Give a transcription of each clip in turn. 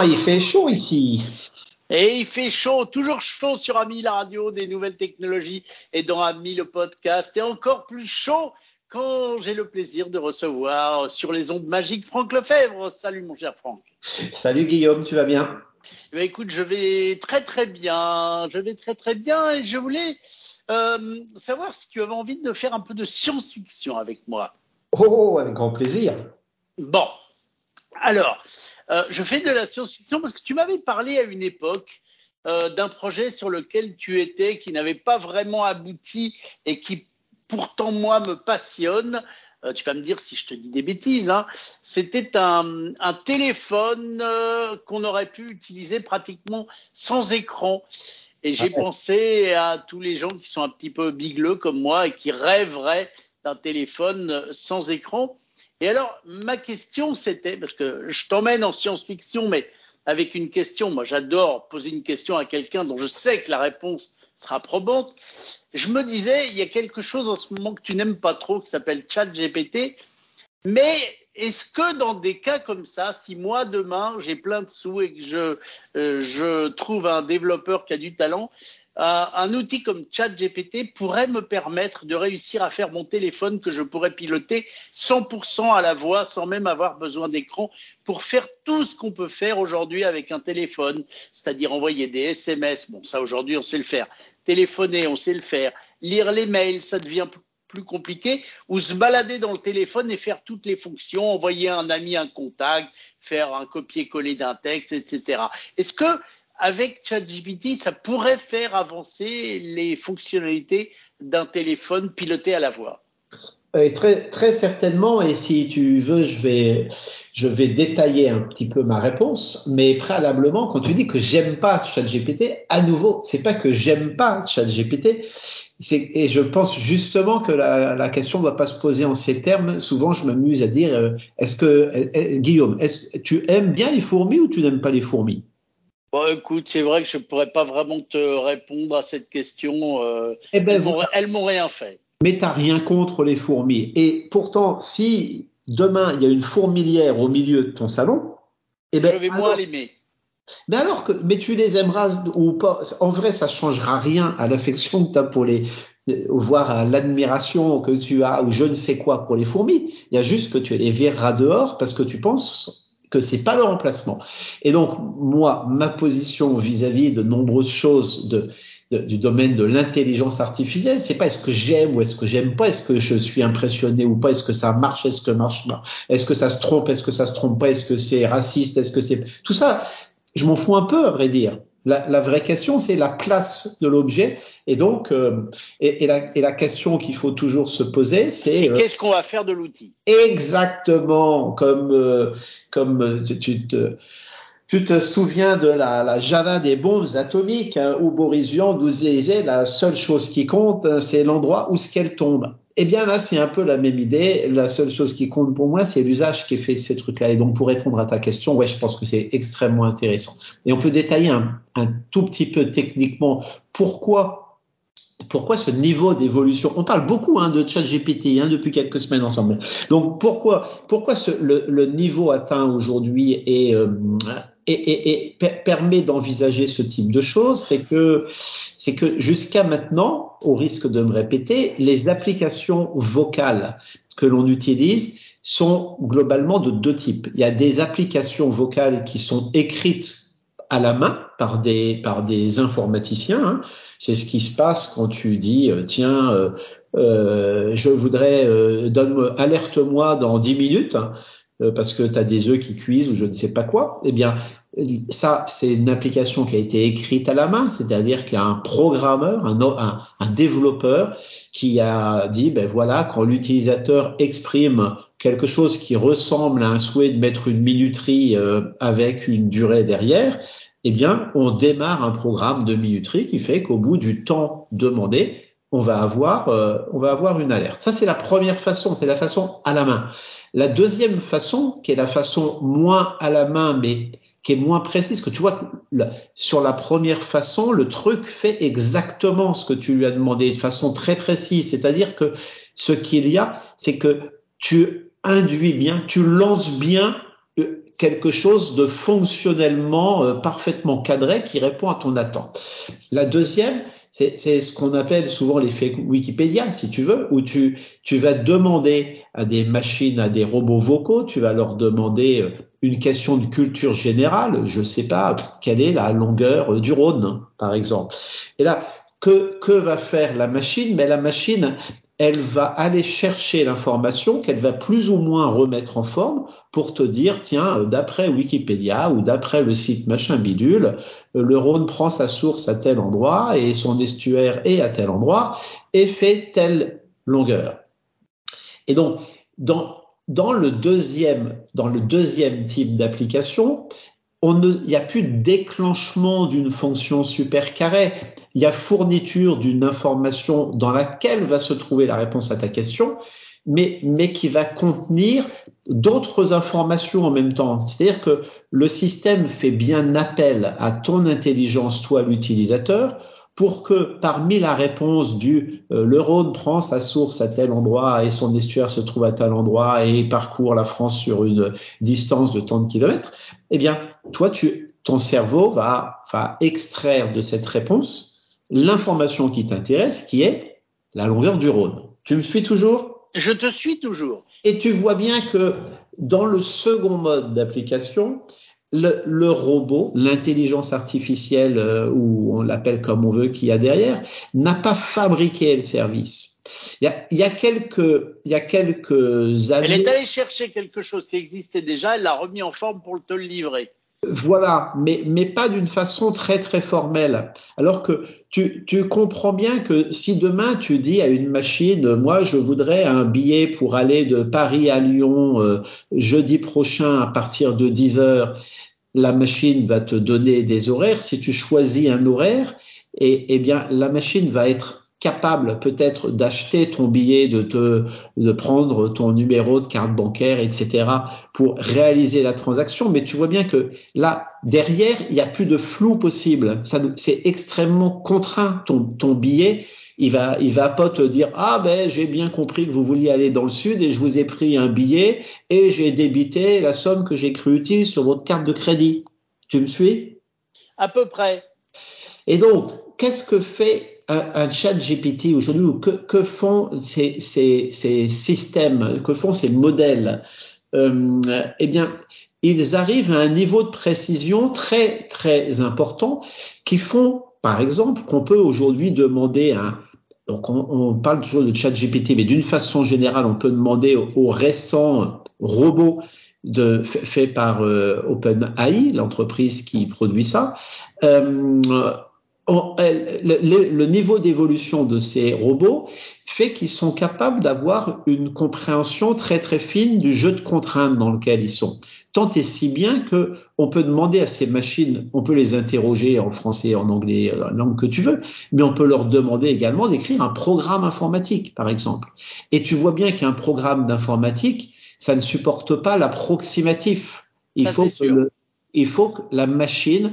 Ah, il fait chaud ici. Et il fait chaud, toujours chaud sur Ami la radio, des nouvelles technologies et dans Ami le podcast. Et encore plus chaud quand j'ai le plaisir de recevoir sur les ondes magiques Franck Lefebvre. Salut mon cher Franck. Salut Guillaume, tu vas bien? Eh Écoute, je vais très très bien. Je vais très très bien et je voulais euh, savoir si tu avais envie de faire un peu de science-fiction avec moi. Oh, avec grand plaisir. Bon, alors, euh, je fais de la science-fiction parce que tu m'avais parlé à une époque euh, d'un projet sur lequel tu étais qui n'avait pas vraiment abouti et qui pourtant moi me passionne. Euh, tu vas me dire si je te dis des bêtises. Hein. C'était un, un, téléphone euh, qu'on aurait pu utiliser pratiquement sans écran. Et j'ai ah pensé à tous les gens qui sont un petit peu bigleux comme moi et qui rêveraient d'un téléphone sans écran. Et alors, ma question, c'était, parce que je t'emmène en science-fiction, mais avec une question, moi j'adore poser une question à quelqu'un dont je sais que la réponse sera probante. Je me disais, il y a quelque chose en ce moment que tu n'aimes pas trop qui s'appelle ChatGPT, mais est-ce que dans des cas comme ça, si moi demain j'ai plein de sous et que je, euh, je trouve un développeur qui a du talent, un outil comme ChatGPT pourrait me permettre de réussir à faire mon téléphone que je pourrais piloter 100% à la voix sans même avoir besoin d'écran pour faire tout ce qu'on peut faire aujourd'hui avec un téléphone, c'est-à-dire envoyer des SMS. Bon, ça aujourd'hui on sait le faire. Téléphoner, on sait le faire. Lire les mails, ça devient plus compliqué, ou se balader dans le téléphone et faire toutes les fonctions, envoyer un ami un contact, faire un copier-coller d'un texte, etc. Est-ce que avec ChatGPT, ça pourrait faire avancer les fonctionnalités d'un téléphone piloté à la voix. Euh, très, certainement, et si tu veux, je vais, détailler un petit peu ma réponse, mais préalablement, quand tu dis que j'aime pas ChatGPT, à nouveau, c'est pas que j'aime pas ChatGPT, et je pense justement que la, question ne doit pas se poser en ces termes. Souvent, je m'amuse à dire, euh, est-ce que, euh, Guillaume, est-ce tu aimes bien les fourmis ou tu n'aimes pas les fourmis? Bon, écoute, c'est vrai que je ne pourrais pas vraiment te répondre à cette question. Euh, eh ben, elles m'ont rien fait. Mais tu n'as rien contre les fourmis. Et pourtant, si demain il y a une fourmilière au milieu de ton salon, eh ben, je vais moins l'aimer. Mais alors que, mais tu les aimeras ou pas. En vrai, ça changera rien à l'affection que tu as pour les, voire à l'admiration que tu as ou je ne sais quoi pour les fourmis. Il y a juste que tu les verras dehors parce que tu penses que c'est pas le remplacement. Et donc moi, ma position vis-à-vis de nombreuses choses de, du domaine de l'intelligence artificielle, c'est pas est-ce que j'aime ou est-ce que j'aime pas, est-ce que je suis impressionné ou pas, est-ce que ça marche, est-ce que marche pas, est-ce que ça se trompe, est-ce que ça se trompe pas, est-ce que c'est raciste, est-ce que c'est tout ça, je m'en fous un peu à vrai dire. La, la, vraie question, c'est la place de l'objet. Et donc, euh, et, et, la, et, la, question qu'il faut toujours se poser, c'est euh, qu'est-ce qu'on va faire de l'outil? Exactement, comme euh, comme tu te tu te souviens de la, la Java des bombes atomiques hein, où Boris Vian nous disait la seule chose qui compte, hein, c'est l'endroit où ce qu'elle tombe. Eh bien là, c'est un peu la même idée. La seule chose qui compte pour moi, c'est l'usage qui est fait de ces trucs-là. Et donc, pour répondre à ta question, ouais, je pense que c'est extrêmement intéressant. Et on peut détailler un, tout petit peu techniquement pourquoi pourquoi ce niveau d'évolution On parle beaucoup hein, de ChatGPT hein, depuis quelques semaines ensemble. Donc pourquoi pourquoi le, niveau atteint aujourd'hui est, euh, et, et, et permet d'envisager ce type de choses, c'est que c'est que jusqu'à maintenant, au risque de me répéter, les applications vocales que l'on utilise sont globalement de deux types. Il y a des applications vocales qui sont écrites à la main par des par des informaticiens. Hein. C'est ce qui se passe quand tu dis euh, tiens, euh, euh, je voudrais euh, donne alerte-moi dans dix minutes. Hein. Euh, parce que tu as des œufs qui cuisent ou je ne sais pas quoi, eh bien ça c'est une application qui a été écrite à la main, c'est-à-dire qu'il y a un programmeur, un, un, développeur qui a dit ben voilà quand l'utilisateur exprime quelque chose qui ressemble à un souhait de mettre une minuterie euh, avec une durée derrière, eh bien on démarre un programme de minuterie qui fait qu'au bout du temps demandé, on va avoir euh, on va avoir une alerte. Ça c'est la première façon, c'est la façon à la main. La deuxième façon, qui est la façon moins à la main, mais qui est moins précise, que tu vois, sur la première façon, le truc fait exactement ce que tu lui as demandé de façon très précise. C'est-à-dire que ce qu'il y a, c'est que tu induis bien, tu lances bien quelque chose de fonctionnellement euh, parfaitement cadré qui répond à ton attente. La deuxième, c'est ce qu'on appelle souvent l'effet Wikipédia, si tu veux, où tu, tu vas demander à des machines, à des robots vocaux, tu vas leur demander euh, une question de culture générale, je sais pas, quelle est la longueur du Rhône, par exemple. Et là, que, que va faire la machine? Mais la machine, elle va aller chercher l'information qu'elle va plus ou moins remettre en forme pour te dire, tiens, d'après Wikipédia ou d'après le site machin bidule, le Rhône prend sa source à tel endroit et son estuaire est à tel endroit et fait telle longueur. Et donc, dans, dans le deuxième type d'application, il n'y a plus de déclenchement d'une fonction super carrée. Il y a fourniture d'une information dans laquelle va se trouver la réponse à ta question, mais, mais qui va contenir d'autres informations en même temps. C'est-à-dire que le système fait bien appel à ton intelligence, toi l'utilisateur, pour que parmi la réponse du euh, le Rhône prend sa source à tel endroit et son estuaire se trouve à tel endroit et parcourt la France sur une distance de tant de kilomètres, eh bien, toi, tu, ton cerveau va, va extraire de cette réponse l'information qui t'intéresse, qui est la longueur du Rhône. Tu me suis toujours? Je te suis toujours. Et tu vois bien que dans le second mode d'application, le, le, robot, l'intelligence artificielle, euh, ou on l'appelle comme on veut, qui a derrière, n'a pas fabriqué le service. Il y a, il y a quelques, il y a quelques années. Elle est allée chercher quelque chose qui existait déjà, elle l'a remis en forme pour te le livrer. Voilà, mais, mais pas d'une façon très très formelle. Alors que tu, tu comprends bien que si demain tu dis à une machine, moi je voudrais un billet pour aller de Paris à Lyon euh, jeudi prochain à partir de 10 heures, la machine va te donner des horaires. Si tu choisis un horaire, et, eh bien la machine va être capable peut-être d'acheter ton billet, de te, de prendre ton numéro de carte bancaire, etc. pour réaliser la transaction. Mais tu vois bien que là, derrière, il n'y a plus de flou possible. Ça, c'est extrêmement contraint ton, ton billet. Il va, il va pas te dire ah ben j'ai bien compris que vous vouliez aller dans le sud et je vous ai pris un billet et j'ai débité la somme que j'ai cru utile sur votre carte de crédit. Tu me suis? À peu près. Et donc, qu'est-ce que fait un, chat GPT aujourd'hui, que, font ces, systèmes, que font ces modèles? Euh, Eh bien, ils arrivent à un niveau de précision très très important qui font, par exemple, qu'on peut aujourd'hui demander un donc on, parle toujours de chat GPT, mais d'une façon générale, on peut demander aux, récents robots de, fait par euh, OpenAI, l'entreprise qui produit ça, euh, le, niveau d'évolution de ces robots fait qu'ils sont capables d'avoir une compréhension très très fine du jeu de contraintes dans lequel ils sont. Tant et si bien que on peut demander à ces machines, on peut les interroger en français, en anglais, la langue que tu veux, mais on peut leur demander également d'écrire un programme informatique, par exemple. Et tu vois bien qu'un programme d'informatique, ça ne supporte pas l'approximatif. Il faut que il faut que la machine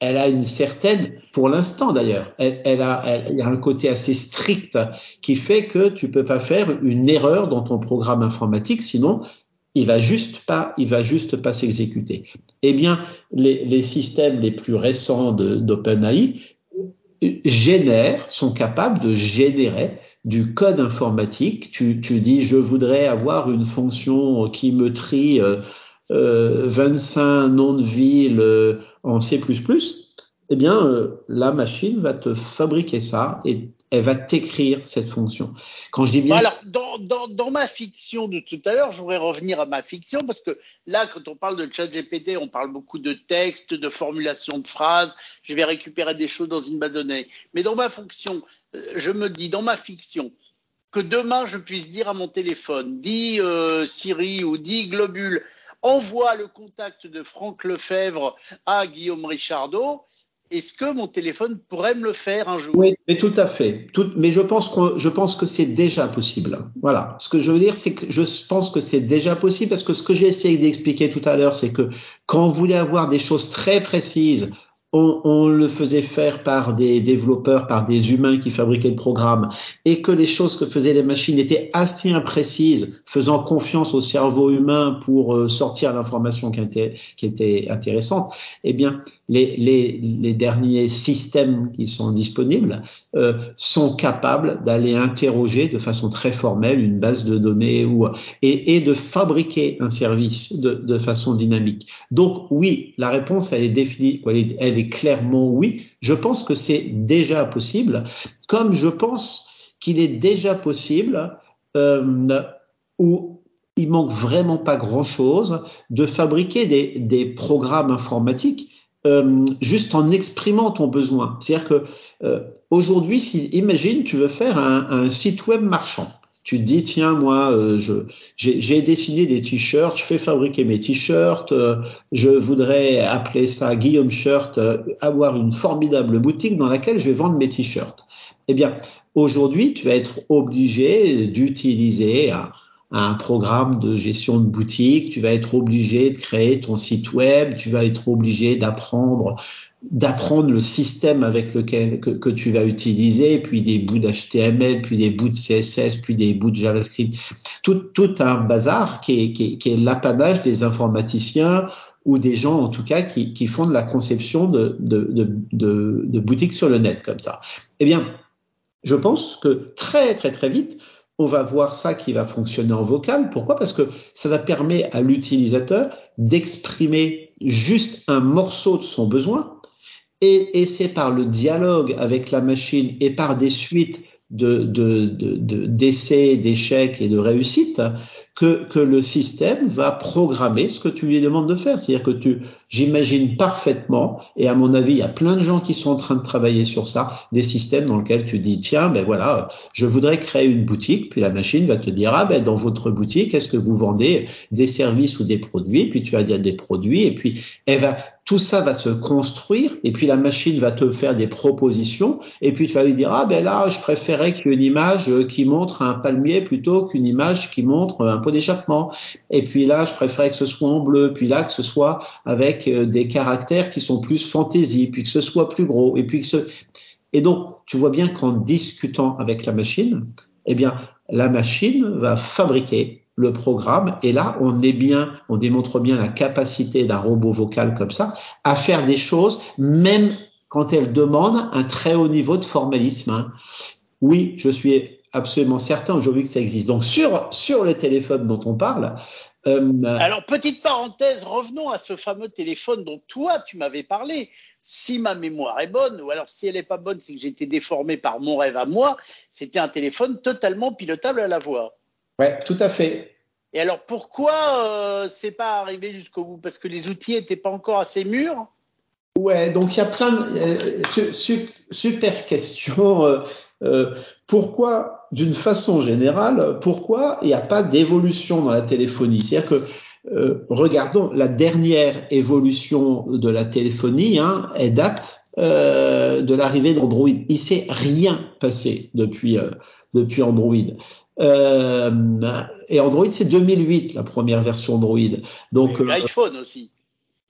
elle a une certaine, pour l'instant d'ailleurs, elle, a, elle, a un côté assez strict qui fait que tu peux pas faire une erreur dans ton programme informatique, sinon il va juste pas, il va juste pas s'exécuter. Eh bien, les, les, systèmes les plus récents d'OpenAI génèrent, sont capables de générer du code informatique. Tu, tu dis, je voudrais avoir une fonction qui me trie euh, 25 euh, noms de villes euh, en C++, eh bien, euh, la machine va te fabriquer ça et elle va t'écrire cette fonction. Quand je dis bien. Alors, dans, dans, dans ma fiction de tout à l'heure, je voudrais revenir à ma fiction parce que là, quand on parle de chat GPT, on parle beaucoup de texte, de formulation de phrases. Je vais récupérer des choses dans une base de données. Mais dans ma fonction, je me dis, dans ma fiction, que demain, je puisse dire à mon téléphone, dis euh, Siri ou dis Globule, envoie le contact de Franck Lefebvre à Guillaume Richardot, est-ce que mon téléphone pourrait me le faire un jour? Oui, mais tout à fait. Mais je pense que c'est déjà possible. Voilà. Ce que je veux dire, c'est que je pense que c'est déjà possible parce que ce que j'ai essayé d'expliquer tout à l'heure, c'est que quand on voulait avoir des choses très précises, on, on, le faisait faire par des développeurs, par des humains qui fabriquaient le programme, et que les choses que faisaient les machines étaient assez imprécises, faisant confiance au cerveau humain pour euh, sortir l'information qui était, qui était intéressante, eh bien, les, les, les derniers systèmes qui sont disponibles euh, sont capables d'aller interroger de façon très formelle une base de données ou, et, et de fabriquer un service de, de façon dynamique. Donc, oui, la réponse, elle est définie, elle est, clairement oui. Je pense que c'est déjà possible, comme je pense qu'il est déjà possible, euh, où il manque vraiment pas grand-chose, de fabriquer des, programmes informatiques euh, juste en exprimant ton besoin. C'est-à-dire que euh, aujourd'hui, si, imagine, tu veux faire un site web marchand tu te dis tiens moi euh, je j'ai dessiné des t-shirts, je fais fabriquer mes t-shirts, euh, je voudrais appeler ça Guillaume Shirt, euh, avoir une formidable boutique dans laquelle je vais vendre mes t-shirts. Eh bien aujourd'hui tu vas être obligé d'utiliser un, un programme de gestion de boutique, tu vas être obligé de créer ton site web, tu vas être obligé d'apprendre d'apprendre le système avec lequel que, que, tu vas utiliser, puis des bouts d'HTML, puis des bouts de CSS, puis des bouts de JavaScript, tout, tout un bazar qui est, qui est, qui est l'apanage des informaticiens ou des gens en tout cas qui, qui font de la conception de, de, de, de, de boutiques sur le net comme ça. Eh bien, je pense que très très très vite, on va voir ça qui va fonctionner en vocal. Pourquoi? Parce que ça va permettre à l'utilisateur d'exprimer juste un morceau de son besoin et, c'est par le dialogue avec la machine et par des suites de, de, de, d'essais, d'échecs et de réussites que, que le système va programmer ce que tu lui demandes de faire. C'est-à-dire que tu, j'imagine parfaitement, et à mon avis, il y a plein de gens qui sont en train de travailler sur ça, des systèmes dans lesquels tu dis, tiens, ben voilà, je voudrais créer une boutique, puis la machine va te dire, ah ben dans votre boutique, est-ce que vous vendez des services ou des produits, puis tu vas dire des produits, et puis elle va tout ça va se construire et puis la machine va te faire des propositions et puis tu vas lui dire ah ben là je préférais qu'il y ait une image qui montre un palmier plutôt qu'une image qui montre un d'échappement et puis là je préférais que ce soit en bleu puis là que ce soit avec euh, des caractères qui sont plus fantaisie puis que ce soit plus gros et puis que ce et donc tu vois bien qu'en discutant avec la machine eh bien la machine va fabriquer le programme. Et là, on est bien, on démontre bien la capacité d'un robot vocal comme ça à faire des choses, même quand elle demande un très haut niveau de formalisme. Hein. Oui, je suis absolument certain aujourd'hui que ça existe. Donc sur sur les téléphones dont on parle. Euh, Alors petite parenthèse, revenons à ce fameux téléphone dont toi tu m'avais parlé. Si ma mémoire est bonne, ou alors si elle n'est pas bonne, c'est que j'ai été déformé par mon rêve à moi. C'était un téléphone totalement pilotable à la voix. Ouais, tout à fait. Et alors pourquoi euh, c'est pas arrivé jusqu'au bout? Parce que les outils étaient pas encore assez mûrs? Ouais, donc il y a plein de euh, super questions. Euh, pourquoi, d'une façon générale, pourquoi il n'y a pas d'évolution dans la téléphonie? C'est-à-dire que euh, regardons la dernière évolution de la téléphonie, hein, elle date euh, de l'arrivée d'Android. Il s'est rien passé depuis depuis Android. Et Android, c'est 2008, la première version Android. Donc, l'iPhone aussi.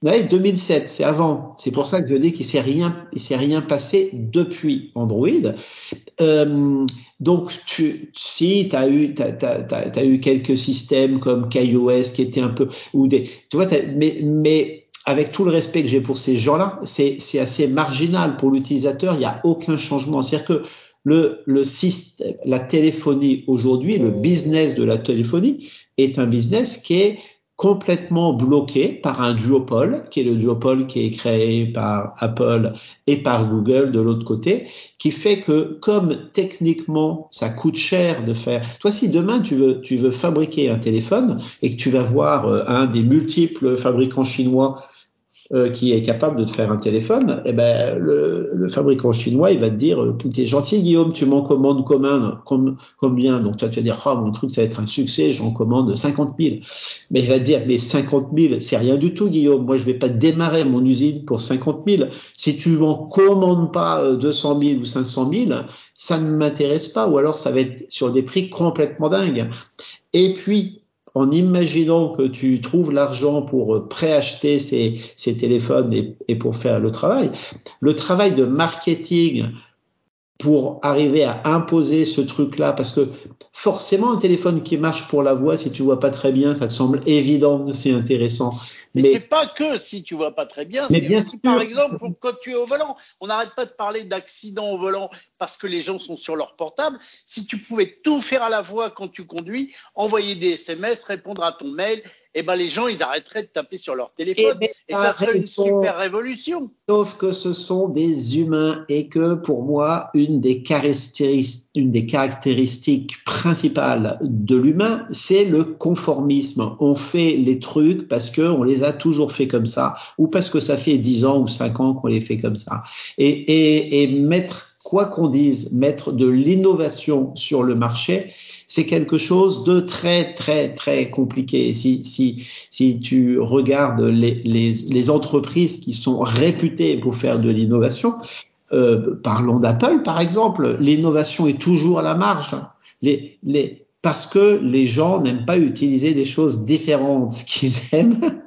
Ouais, 2007, c'est avant. C'est pour ça que je dis qu'il s'est rien, il s'est rien passé depuis Android. Euh, donc, tu, si tu as eu, t'as, t'as, t'as, eu quelques systèmes comme KaiOS qui étaient un peu, ou des, tu vois, mais, mais avec tout le respect que j'ai pour ces gens-là, c'est, c'est assez marginal pour l'utilisateur. Il n'y a aucun changement. C'est-à-dire que le, le système, la téléphonie aujourd'hui, le business de la téléphonie est un business qui est complètement bloqué par un duopole, qui est le duopole qui est créé par Apple et par Google de l'autre côté, qui fait que comme techniquement ça coûte cher de faire, toi si demain tu veux tu veux fabriquer un téléphone et que tu vas voir euh, un des multiples fabricants chinois euh, qui est capable de te faire un téléphone, eh ben le, le fabricant chinois il va te dire euh, t'es gentil Guillaume, tu m'en commandes combien, combien Donc toi tu vas dire oh, mon truc ça va être un succès, j'en commande 50 000. Mais il va te dire mais 50 000 c'est rien du tout Guillaume, moi je vais pas démarrer mon usine pour 50 000. Si tu m'en commandes pas 200 euh, 000 ou 500 000, ça ne m'intéresse pas ou alors ça va être sur des prix complètement dingues. Et puis en imaginant que tu trouves l'argent pour préacheter ces, ces téléphones et, et, pour faire le travail, le travail de marketing pour arriver à imposer ce truc-là, parce que forcément un téléphone qui marche pour la voix, si tu vois pas très bien, ça te semble évident c'est intéressant. Mais, mais c'est pas que si tu vois pas très bien. Mais bien sûr. Par exemple, quand tu es au volant, on n'arrête pas de parler d'accidents au volant parce que les gens sont sur leur portable. Si tu pouvais tout faire à la voix quand tu conduis, envoyer des SMS, répondre à ton mail, eh ben les gens ils arrêteraient de taper sur leur téléphone et, et ça serait une super révolution. Sauf que ce sont des humains et que pour moi une des caractéristiques, une des caractéristiques principales de l'humain, c'est le conformisme. On fait les trucs parce que on les a toujours fait comme ça ou parce que ça fait 10 ans ou 5 ans qu'on les fait comme ça. Et, et, et mettre quoi qu'on dise, mettre de l'innovation sur le marché, c'est quelque chose de très très très compliqué. Si si si tu regardes les les, les entreprises qui sont réputées pour faire de l'innovation, euh, parlons d'Apple par exemple, l'innovation est toujours à la marge. Les les parce que les gens n'aiment pas utiliser des choses différentes. Ce qu'ils aiment,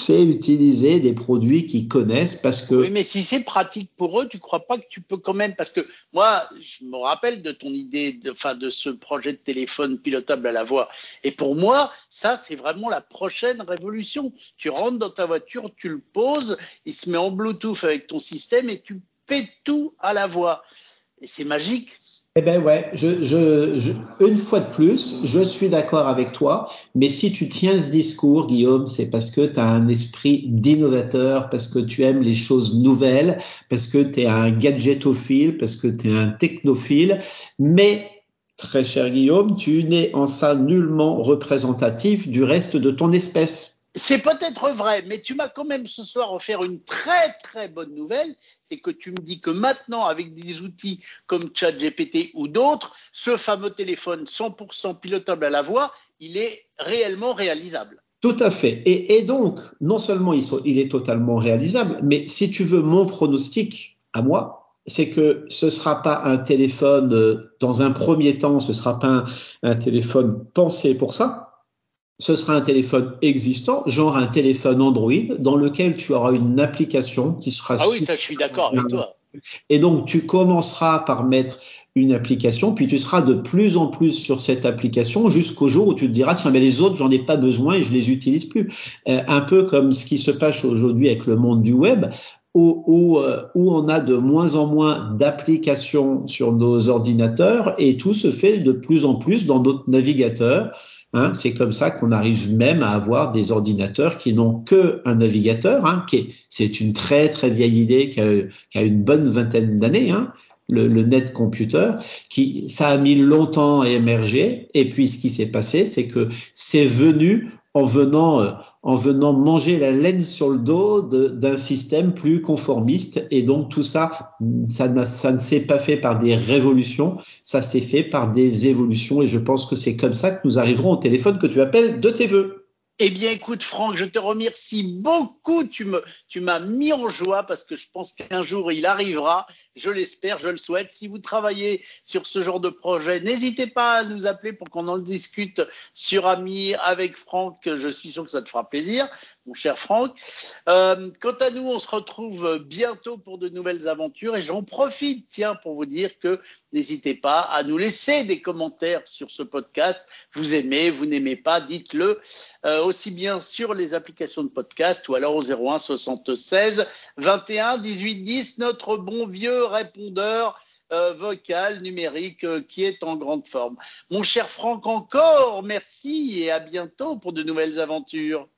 c'est utiliser des produits qu'ils connaissent parce que. Oui, mais si c'est pratique pour eux, tu crois pas que tu peux quand même parce que moi, je me rappelle de ton idée, de, enfin de ce projet de téléphone pilotable à la voix. Et pour moi, ça c'est vraiment la prochaine révolution. Tu rentres dans ta voiture, tu le poses, il se met en Bluetooth avec ton système et tu fais tout à la voix. Et c'est magique. Eh ben ouais, je, je, je, une fois de plus, je suis d'accord avec toi, mais si tu tiens ce discours, Guillaume, c'est parce que tu as un esprit d'innovateur, parce que tu aimes les choses nouvelles, parce que tu es un gadgetophile, parce que tu es un technophile, mais très cher Guillaume, tu n'es en ça nullement représentatif du reste de ton espèce. C'est peut-être vrai, mais tu m'as quand même ce soir offert une très très bonne nouvelle, c'est que tu me dis que maintenant, avec des outils comme ChatGPT ou d'autres, ce fameux téléphone 100% pilotable à la voix, il est réellement réalisable. Tout à fait. Et, donc, non seulement il, est totalement réalisable, mais si tu veux mon pronostic à moi, c'est que ce sera pas un téléphone, euh, dans un premier temps, ce sera pas un téléphone pensé pour ça, ce sera un téléphone existant, genre un téléphone Android, dans lequel tu auras une application qui sera. Ah oui, ça, je suis d'accord avec toi. Et donc, tu commenceras par mettre une application, puis tu seras de plus en plus sur cette application jusqu'au jour où tu te diras tiens mais les autres j'en ai pas besoin et je les utilise plus. Euh, un peu comme ce qui se passe aujourd'hui avec le monde du web où, où, euh, où on a de moins en moins d'applications sur nos ordinateurs et tout se fait de plus en plus dans notre navigateur Hein, c'est comme ça qu'on arrive même à avoir des ordinateurs qui n'ont que un navigateur. Hein, qui est, c'est une très très vieille idée qui a, qui a une bonne vingtaine d'années. Hein, le, le, net computer, qui ça a mis longtemps à émerger. Et puis ce qui s'est passé, c'est que c'est venu en venant euh, en venant manger la laine sur le dos d'un système plus conformiste. Et donc tout ça, ça, ça ne s'est pas fait par des révolutions, ça s'est fait par des évolutions. Et je pense que c'est comme ça que nous arriverons au téléphone que tu appelles de tes voeux. Eh bien, écoute, Franck, je te remercie beaucoup. Tu me, tu m'as mis en joie parce que je pense qu'un jour il arrivera. Je l'espère, je le souhaite. Si vous travaillez sur ce genre de projet, n'hésitez pas à nous appeler pour qu'on en discute sur Ami avec Franck. Je suis sûr que ça te fera plaisir, mon cher Franck. Euh, quant à nous, on se retrouve bientôt pour de nouvelles aventures et j'en profite, tiens, pour vous dire que n'hésitez pas à nous laisser des commentaires sur ce podcast. Vous aimez, vous n'aimez pas, dites-le euh, aussi bien sur les applications de podcast ou alors au 01 76 21 18 10, notre bon vieux répondeur euh, vocal numérique euh, qui est en grande forme. Mon cher Franck, encore merci et à bientôt pour de nouvelles aventures.